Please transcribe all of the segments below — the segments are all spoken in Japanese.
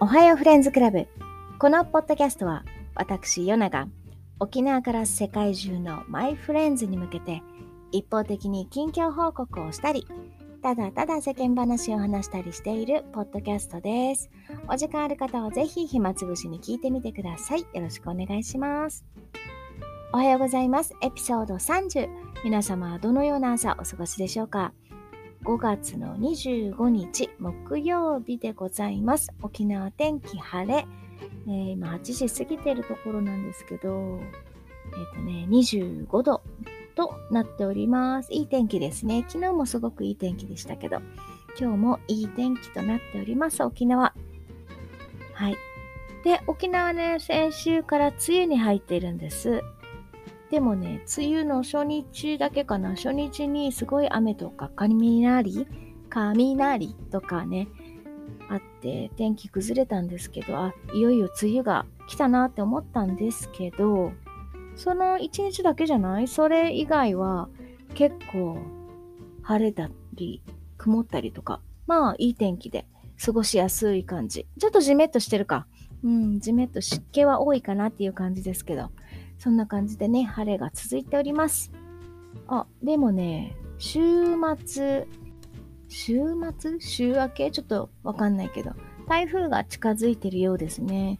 おはようフレンズクラブ。このポッドキャストは私、ヨナが沖縄から世界中のマイフレンズに向けて一方的に近況報告をしたり、ただただ世間話を話したりしているポッドキャストです。お時間ある方はぜひ暇つぶしに聞いてみてください。よろしくお願いします。おはようございます。エピソード30。皆様はどのような朝お過ごしでしょうか？5月の25日木曜日でございます。沖縄天気晴れ。えー、今8時過ぎてるところなんですけど、えっ、ー、とね、25度となっております。いい天気ですね。昨日もすごくいい天気でしたけど、今日もいい天気となっております。沖縄。はい。で、沖縄ね、先週から梅雨に入っているんです。でもね、梅雨の初日だけかな、初日にすごい雨とか雷、雷とかね、あって天気崩れたんですけど、あ、いよいよ梅雨が来たなって思ったんですけど、その一日だけじゃない？それ以外は結構晴れたり曇ったりとか、まあいい天気で過ごしやすい感じ。ちょっとジメッとしてるか。うん、ジメッと湿気は多いかなっていう感じですけど、そんな感じでね、晴れが続いております。あ、でもね、週末、週末？週明け？ちょっとわかんないけど、台風が近づいてるようですね。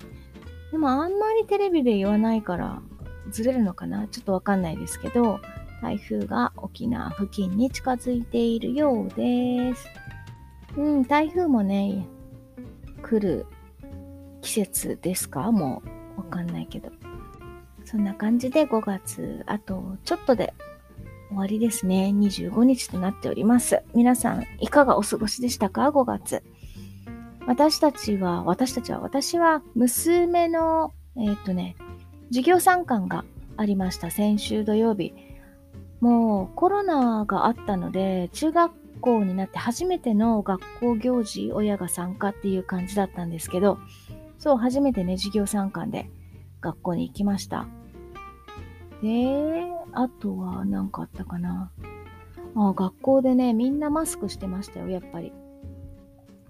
でもあんまりテレビで言わないからずれるのかな？ちょっとわかんないですけど、台風が沖縄付近に近づいているようです。うん、台風もね、来る季節ですか？もうわかんないけど。そんな感じで5月、あとちょっとで終わりですね。25日となっております。皆さん、いかがお過ごしでしたか ?5 月。私たちは、私たちは、私は娘の、えっ、とね、授業参観がありました。先週土曜日。もうコロナがあったので、中学校になって初めての学校行事、親が参加っていう感じだったんですけど、そう、初めてね、授業参観で学校に行きました。で、あとは何かあったかな。あ学校でね、みんなマスクしてましたよ、やっぱり。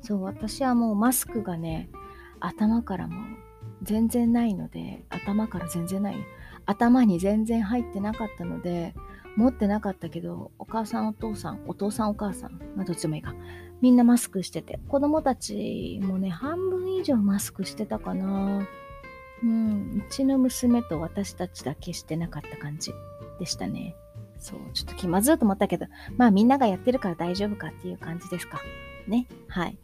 そう、私はもうマスクがね、頭からも全然ないので、頭から全然ない。頭に全然入ってなかったので、持ってなかったけど、お母さんお父さん、お父さんお母さん、まあどっちでもいいか。みんなマスクしてて、子供たちもね、半分以上マスクしてたかな。うん、うちの娘と私たちだけしてなかった感じでしたね。そう、ちょっと気まずいと思ったけど、まあみんながやってるから大丈夫かっていう感じですか。ね。はい。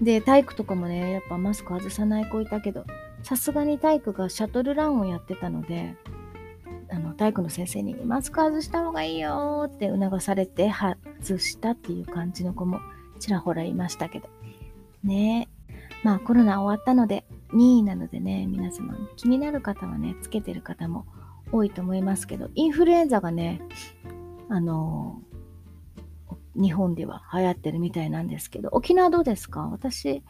で、体育とかもね、やっぱマスク外さない子いたけど、さすがに体育がシャトルランをやってたので、あの、体育の先生にマスク外した方がいいよって促されて外したっていう感じの子もちらほらいましたけど。ねまあコロナ終わったので、2位なのでね、皆様気になる方はね、つけてる方も多いと思いますけど、インフルエンザがね、あのー、日本では流行ってるみたいなんですけど、沖縄どうですか？私、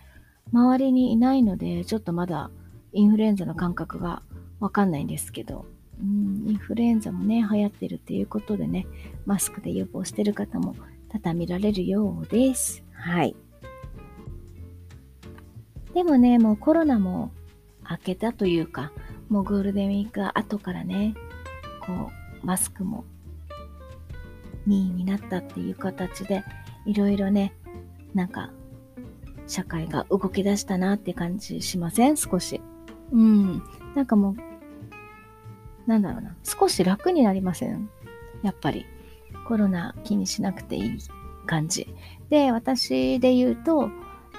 周りにいないので、ちょっとまだインフルエンザの感覚がわかんないんですけど、うん、インフルエンザもね、流行ってるっていうことでね、マスクで予防してる方も多々見られるようです。はい。でもね、もうコロナも明けたというか、もうゴールデンウィーク後からね、こう、マスクも2位になったっていう形で、いろいろね、なんか、社会が動き出したなって感じしません？少し。うん。なんかもう、なんだろうな。少し楽になりません？やっぱり。コロナ気にしなくていい感じ。で、私で言うと、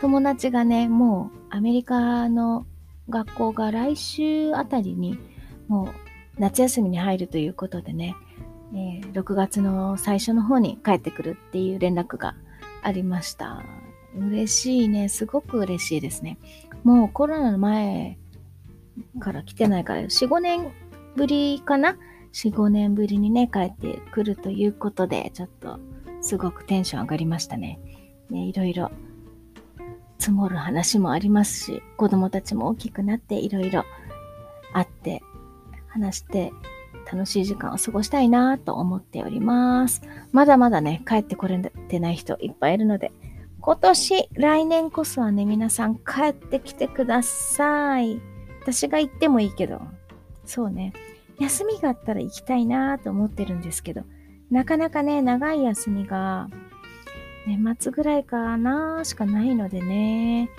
友達がね、もうアメリカの学校が来週あたりにもう夏休みに入るということでね、えー、6月の最初の方に帰ってくるっていう連絡がありました。嬉しいね。すごく嬉しいですね。もうコロナの前から来てないから、4、5年ぶりかな ?4、5年ぶりにね、帰ってくるということで、ちょっとすごくテンション上がりましたね。ねいろいろ積もる話もありますし、子供たちも大きくなっていろいろ会って話して楽しい時間を過ごしたいなと思っております。まだまだね、帰ってこれてない人いっぱいいるので、今年、来年こそはね、皆さん帰ってきてください。私が行ってもいいけど、そうね、休みがあったら行きたいなと思ってるんですけど、なかなかね、長い休みが年末ぐらいかなしかないのでね、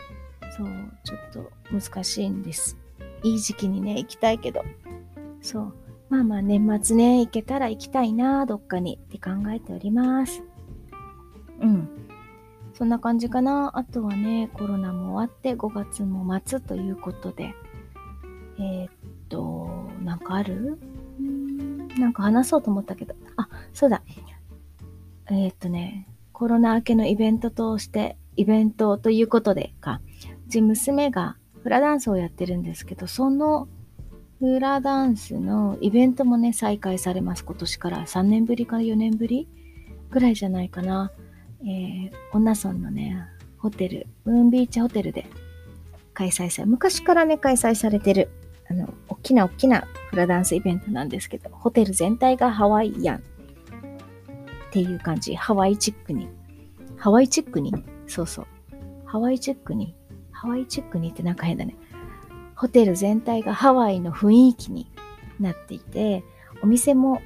そう、ちょっと難しいんです。いい時期にね、行きたいけど、そう、まあまあ年末ね、行けたら行きたいなどっかにって考えております。うん。そんな感じかな。あとはね、コロナも終わって5月も末ということで、えー、っと、なんかある？なんか話そうと思ったけど、あ、そうだ。えー、っとね、コロナ明けのイベントとして、イベントということでか、うち娘がフラダンスをやってるんですけど、そのフラダンスのイベントもね、再開されます。今年から3年ぶりか4年ぶりぐらいじゃないかな。えー、女村のね、ホテル、ムーンビーチホテルで開催され、昔からね、開催されてる、あの、大きな大きなフラダンスイベントなんですけど、ホテル全体がハワイアンっていう感じ。ハワイチックに。ハワイチックに？そうそう。ハワイチックに？ハワイチックにってなんか変だね。ホテル全体がハワイの雰囲気になっていて、お店も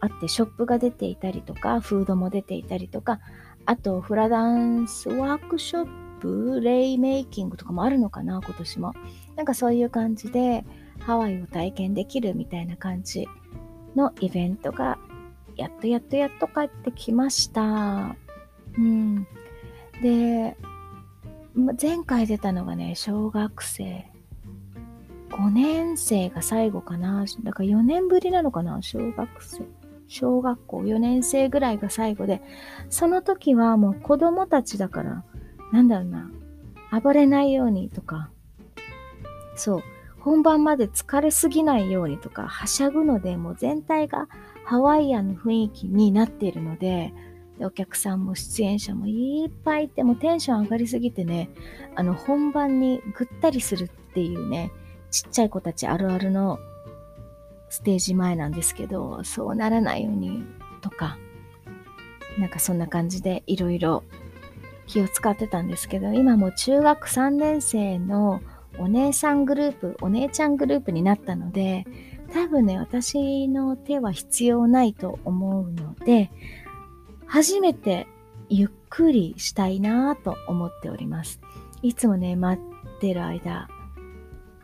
あってショップが出ていたりとか、フードも出ていたりとか、あと、フラダンスワークショップ、レイメイキングとかもあるのかな、今年も。なんかそういう感じで、ハワイを体験できるみたいな感じのイベントが、やっとやっとやっと帰ってきました。うん。で、前回出たのがね、小学生。5年生が最後かな。だから4年ぶりなのかな、小学生。小学校4年生ぐらいが最後で、その時はもう子供たちだから、なんだろうな、暴れないようにとか、そう、本番まで疲れすぎないようにとか、はしゃぐので、もう全体がハワイアンの雰囲気になっているので、お客さんも出演者もいっぱいいて、もテンション上がりすぎてね、あの本番にぐったりするっていうね、ちっちゃい子たちあるあるのステージ前なんですけど、そうならないようにとか、なんかそんな感じでいろいろ気を使ってたんですけど、今も中学3年生のお姉さんグループ、お姉ちゃんグループになったので、多分ね、私の手は必要ないと思うので、初めてゆっくりしたいなぁと思っております。いつもね、待ってる間、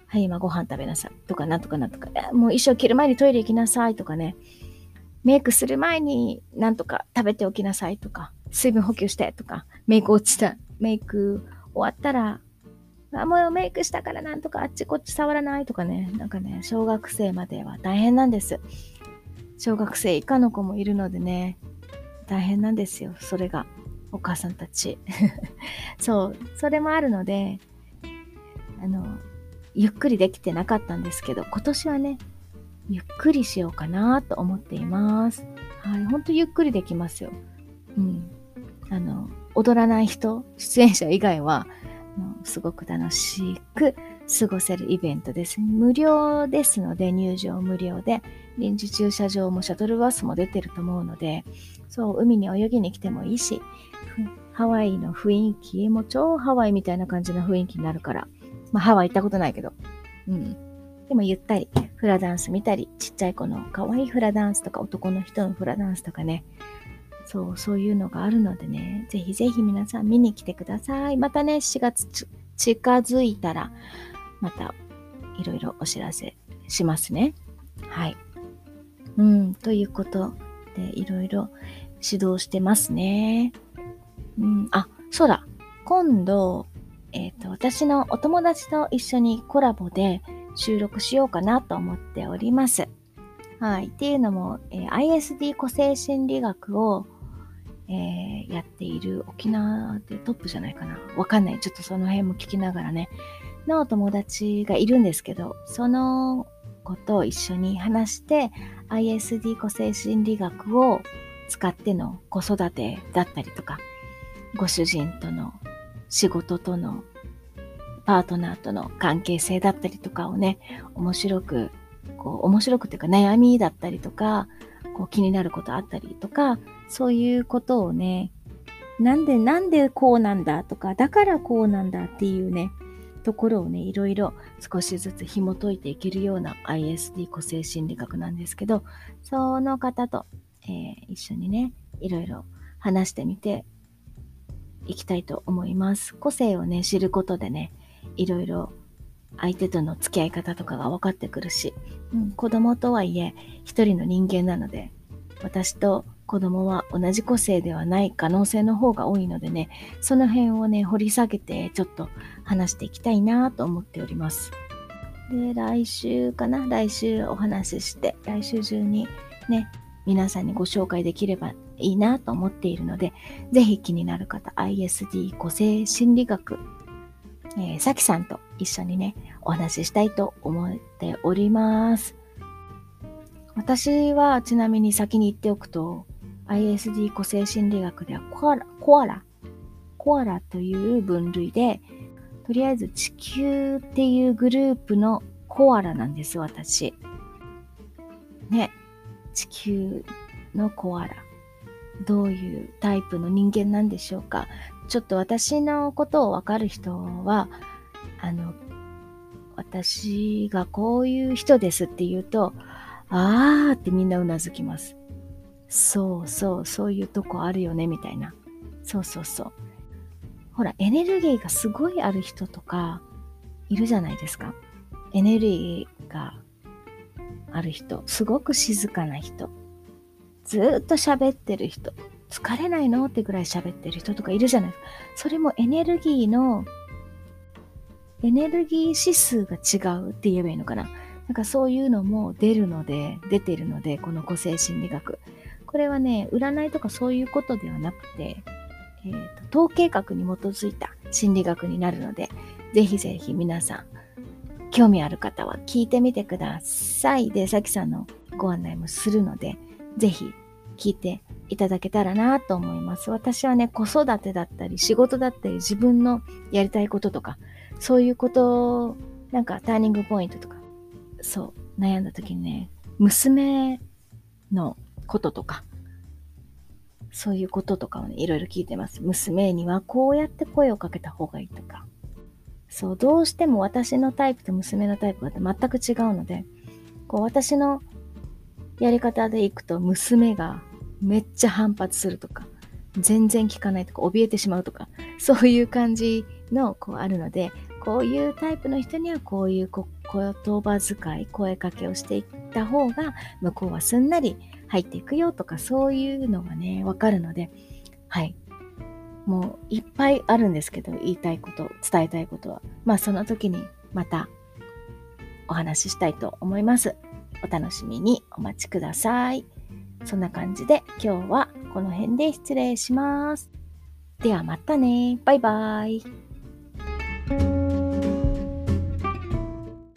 はい、今ご飯食べなさい。とか、なんとかなんとか、もう衣装着る前にトイレ行きなさいとかね、メイクする前になんとか食べておきなさいとか、水分補給してとか、メイク落ちた、メイク終わったら、あ、もうメイクしたからなんとかあっちこっち触らないとかね、なんかね、小学生までは大変なんです。小学生以下の子もいるのでね、大変なんですよ、それが。お母さんたち。そう、それもあるので、あの、ゆっくりできてなかったんですけど、今年はね、ゆっくりしようかなと思っています。はい、ほんとゆっくりできますよ。うん。あの、踊らない人、出演者以外は、すごく楽しく過ごせるイベントです。無料ですので、入場無料で、臨時駐車場もシャトルバスも出てると思うので、そう、海に泳ぎに来てもいいし、ハワイの雰囲気も超ハワイみたいな感じの雰囲気になるから、まあ、ハワイ行ったことないけど。うん。でもゆったり、フラダンス見たり、ちっちゃい子の可愛いフラダンスとか、男の人のフラダンスとかね。そう、そういうのがあるのでね、ぜひぜひ皆さん見に来てください。またね、4月近づいたら、またいろいろお知らせしますね。はい。うん、ということで、いろいろ指導してますね。うん、あ、そうだ。今度、えっ、ー、と、私のお友達と一緒にコラボで収録しようかなと思っております。はい。っていうのも、えー、ISD 個性心理学を、えー、やっている沖縄でトップじゃないかな。わかんない。ちょっとその辺も聞きながらね。のお友達がいるんですけど、その子と一緒に話して、ISD 個性心理学を使っての子育てだったりとか、ご主人との仕事とのパートナーとの関係性だったりとかをね、面白く、こう、面白くっていうか悩みだったりとか、こう気になることあったりとか、そういうことをね、なんでなんでこうなんだとか、だからこうなんだっていうね、ところをね、いろいろ少しずつ紐解いていけるような ISD 個性心理学なんですけど、その方と、えー、一緒にね、いろいろ話してみていきたいと思います。個性をね、知ることでね、いろいろ相手との付き合い方とかが分かってくるし、うん、子供とはいえ一人の人間なので、私と子供は同じ個性ではない可能性の方が多いのでね、その辺をね、掘り下げてちょっと話していきたいなと思っております。で、来週かな？来週お話しして、来週中にね、皆さんにご紹介できればいいなと思っているので、ぜひ気になる方、ISD 個性心理学、えー、さきさんと一緒にね、お話ししたいと思っております。私はちなみに先に言っておくと、ISD 個性心理学ではコアラ、コアラ、コアラという分類で、とりあえず地球っていうグループのコアラなんです、私。ね、地球のコアラ。どういうタイプの人間なんでしょうか。ちょっと私のことをわかる人は、あの、私がこういう人ですって言うと、あーってみんなうなずきます。そうそう、そういうとこあるよね、みたいな。そうそうそう。ほら、エネルギーがすごいある人とか、いるじゃないですか。エネルギーがある人、すごく静かな人、ずっと喋ってる人、疲れないの？ってぐらい喋ってる人とかいるじゃないですか。それもエネルギーの、エネルギー指数が違うって言えばいいのかな？なんかそういうのも出るので、出てるので、この個性心理学。これはね、占いとかそういうことではなくて、えーと、統計学に基づいた心理学になるので、ぜひぜひ皆さん、興味ある方は聞いてみてください。で、さきさんのご案内もするので、ぜひ聞いていただけたらなと思います。私はね、子育てだったり、仕事だったり、自分のやりたいこととか、そういうこと、なんかターニングポイントとか、そう、悩んだ時にね、娘のこととか、そういうこととかをね、いろいろ聞いてます。娘にはこうやって声をかけた方がいいとか。そう、どうしても私のタイプと娘のタイプが全く違うので、こう私のやり方でいくと娘がめっちゃ反発するとか、全然聞かないとか、怯えてしまうとか、そういう感じのこうあるので、こういうタイプの人にはこういう言葉遣い、声かけをしていった方が、向こうはすんなり入っていくよとか、そういうのがね、わかるので、はい。もういっぱいあるんですけど、言いたいこと、伝えたいことは。まあその時にまたお話ししたいと思います。お楽しみにお待ちください。そんな感じで今日はこの辺で失礼します。ではまたね。バイバイ。